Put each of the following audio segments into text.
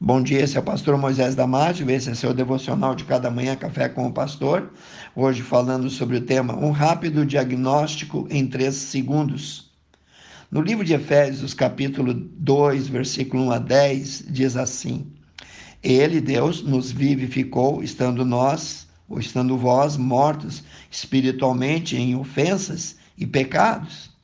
Bom dia, esse é o pastor Moisés Damásio, esse é seu devocional de cada manhã, Café com o Pastor. Hoje falando sobre o tema Um rápido diagnóstico em três segundos. No livro de Efésios, capítulo 2, versículo 1 a 10, diz assim: Ele, Deus, nos vivificou, estando nós, ou estando vós, mortos espiritualmente em ofensas e pecados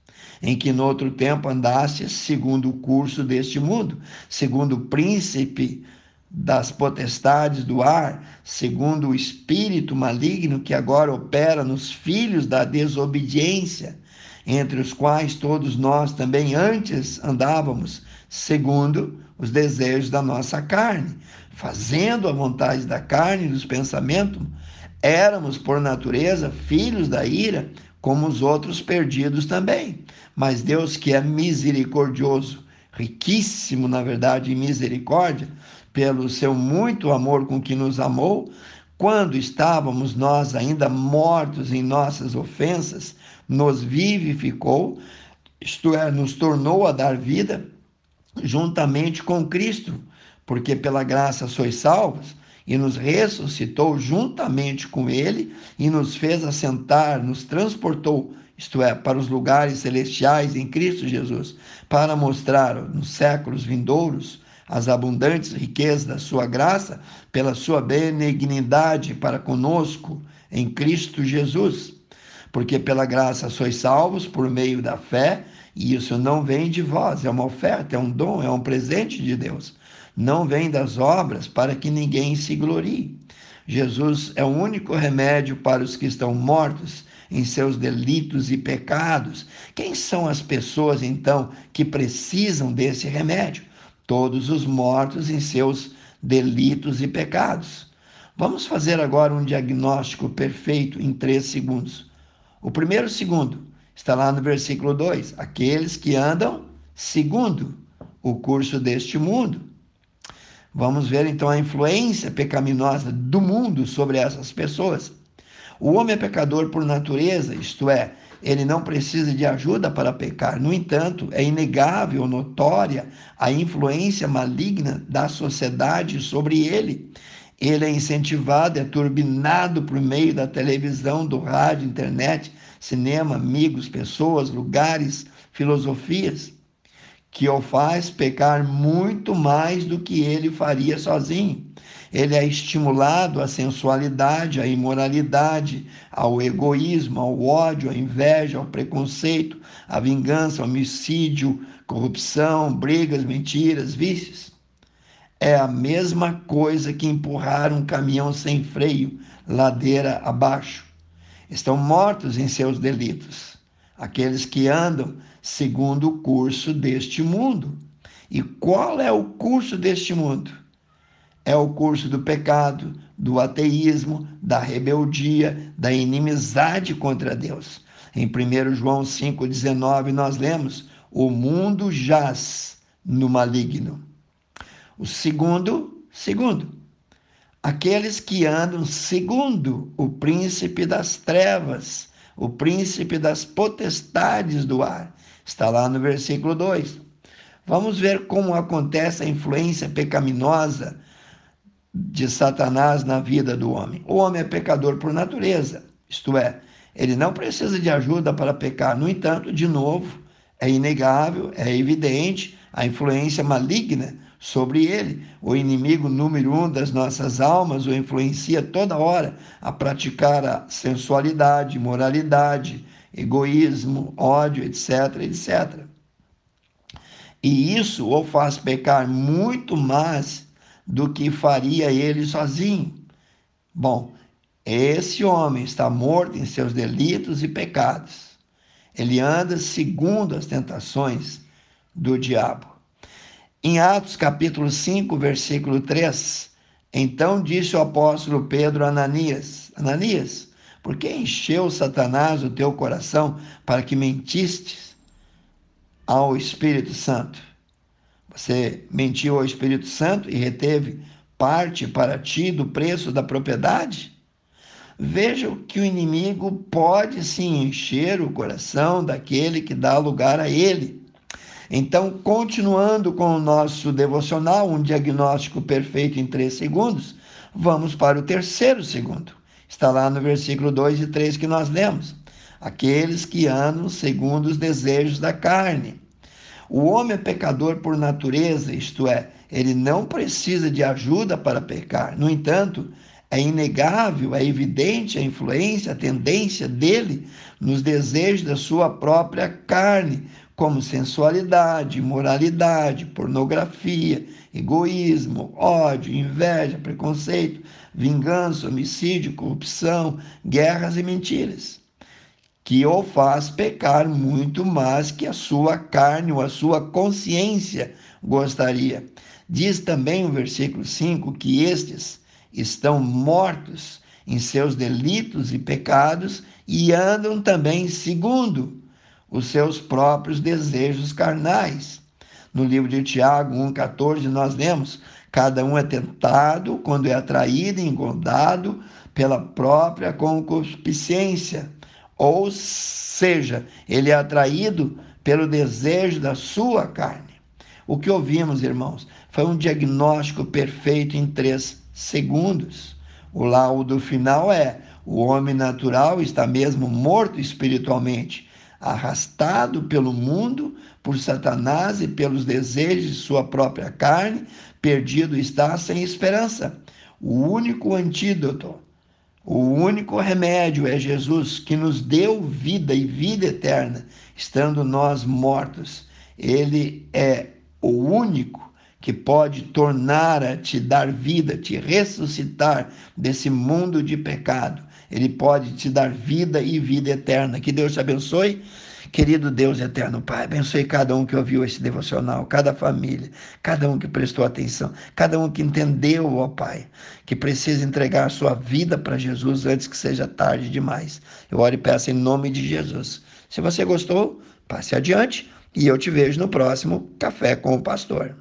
em que no outro tempo andastes segundo o curso deste mundo, segundo o príncipe das potestades do ar, segundo o espírito maligno que agora opera nos filhos da desobediência, entre os quais todos nós também antes andávamos, segundo os desejos da nossa carne, fazendo a vontade da carne e dos pensamentos, éramos por natureza filhos da ira, como os outros perdidos também. Mas Deus, que é misericordioso, riquíssimo, na verdade, em misericórdia, pelo seu muito amor com que nos amou, quando estávamos nós ainda mortos em nossas ofensas, nos vivificou, isto é, nos tornou a dar vida juntamente com Cristo, porque pela graça sois salvos e nos ressuscitou juntamente com ele e nos fez assentar, nos transportou, isto é, para os lugares celestiais em Cristo Jesus, para mostrar nos séculos vindouros as abundantes riquezas da sua graça, pela sua benignidade para conosco em Cristo Jesus. Porque pela graça sois salvos por meio da fé, e isso não vem de vós, é uma oferta, é um dom, é um presente de Deus não vem das obras para que ninguém se glorie. Jesus é o único remédio para os que estão mortos em seus delitos e pecados. Quem são as pessoas, então, que precisam desse remédio? Todos os mortos em seus delitos e pecados. Vamos fazer agora um diagnóstico perfeito em três segundos. O primeiro segundo está lá no versículo 2: aqueles que andam segundo o curso deste mundo. Vamos ver então a influência pecaminosa do mundo sobre essas pessoas. O homem é pecador por natureza, isto é, ele não precisa de ajuda para pecar. No entanto, é inegável, notória a influência maligna da sociedade sobre ele. Ele é incentivado, é turbinado por meio da televisão, do rádio, internet, cinema, amigos, pessoas, lugares, filosofias que o faz pecar muito mais do que ele faria sozinho. Ele é estimulado à sensualidade, à imoralidade, ao egoísmo, ao ódio, à inveja, ao preconceito, à vingança, ao homicídio, corrupção, brigas, mentiras, vícios. É a mesma coisa que empurrar um caminhão sem freio, ladeira abaixo. Estão mortos em seus delitos. Aqueles que andam segundo o curso deste mundo. E qual é o curso deste mundo? É o curso do pecado, do ateísmo, da rebeldia, da inimizade contra Deus. Em 1 João 5,19 nós lemos: O mundo jaz no maligno. O segundo, segundo, aqueles que andam segundo o príncipe das trevas, o príncipe das potestades do ar, Está lá no versículo 2. Vamos ver como acontece a influência pecaminosa de Satanás na vida do homem. O homem é pecador por natureza, isto é, ele não precisa de ajuda para pecar. No entanto, de novo, é inegável, é evidente a influência maligna sobre ele. O inimigo número um das nossas almas o influencia toda hora a praticar a sensualidade, moralidade, egoísmo, ódio, etc, etc. E isso o faz pecar muito mais do que faria ele sozinho. Bom, esse homem está morto em seus delitos e pecados. Ele anda segundo as tentações do diabo. Em Atos capítulo 5, versículo 3, então disse o apóstolo Pedro a Ananias: Ananias, por que encheu Satanás o teu coração para que mentistes ao Espírito Santo? Você mentiu ao Espírito Santo e reteve parte para ti do preço da propriedade? Veja que o inimigo pode sim encher o coração daquele que dá lugar a ele. Então, continuando com o nosso devocional, um diagnóstico perfeito em três segundos, vamos para o terceiro segundo. Está lá no versículo 2 e 3 que nós lemos. Aqueles que andam segundo os desejos da carne. O homem é pecador por natureza, isto é, ele não precisa de ajuda para pecar. No entanto, é inegável, é evidente a influência, a tendência dele nos desejos da sua própria carne, como sensualidade, imoralidade, pornografia, egoísmo, ódio, inveja, preconceito, vingança, homicídio, corrupção, guerras e mentiras, que o faz pecar muito mais que a sua carne ou a sua consciência gostaria. Diz também o versículo 5 que estes estão mortos em seus delitos e pecados e andam também segundo os seus próprios desejos carnais. No livro de Tiago 1,14, nós lemos: cada um é tentado quando é atraído e engodado pela própria concupiscência. Ou seja, ele é atraído pelo desejo da sua carne. O que ouvimos, irmãos, foi um diagnóstico perfeito em três segundos. O laudo final é: o homem natural está mesmo morto espiritualmente arrastado pelo mundo, por Satanás e pelos desejos de sua própria carne, perdido está sem esperança. O único antídoto, o único remédio é Jesus, que nos deu vida e vida eterna, estando nós mortos. Ele é o único que pode tornar a te dar vida, te ressuscitar desse mundo de pecado. Ele pode te dar vida e vida eterna. Que Deus te abençoe. Querido Deus eterno Pai, abençoe cada um que ouviu esse devocional, cada família, cada um que prestou atenção, cada um que entendeu, ó Pai, que precisa entregar sua vida para Jesus antes que seja tarde demais. Eu oro e peço em nome de Jesus. Se você gostou, passe adiante e eu te vejo no próximo Café com o Pastor.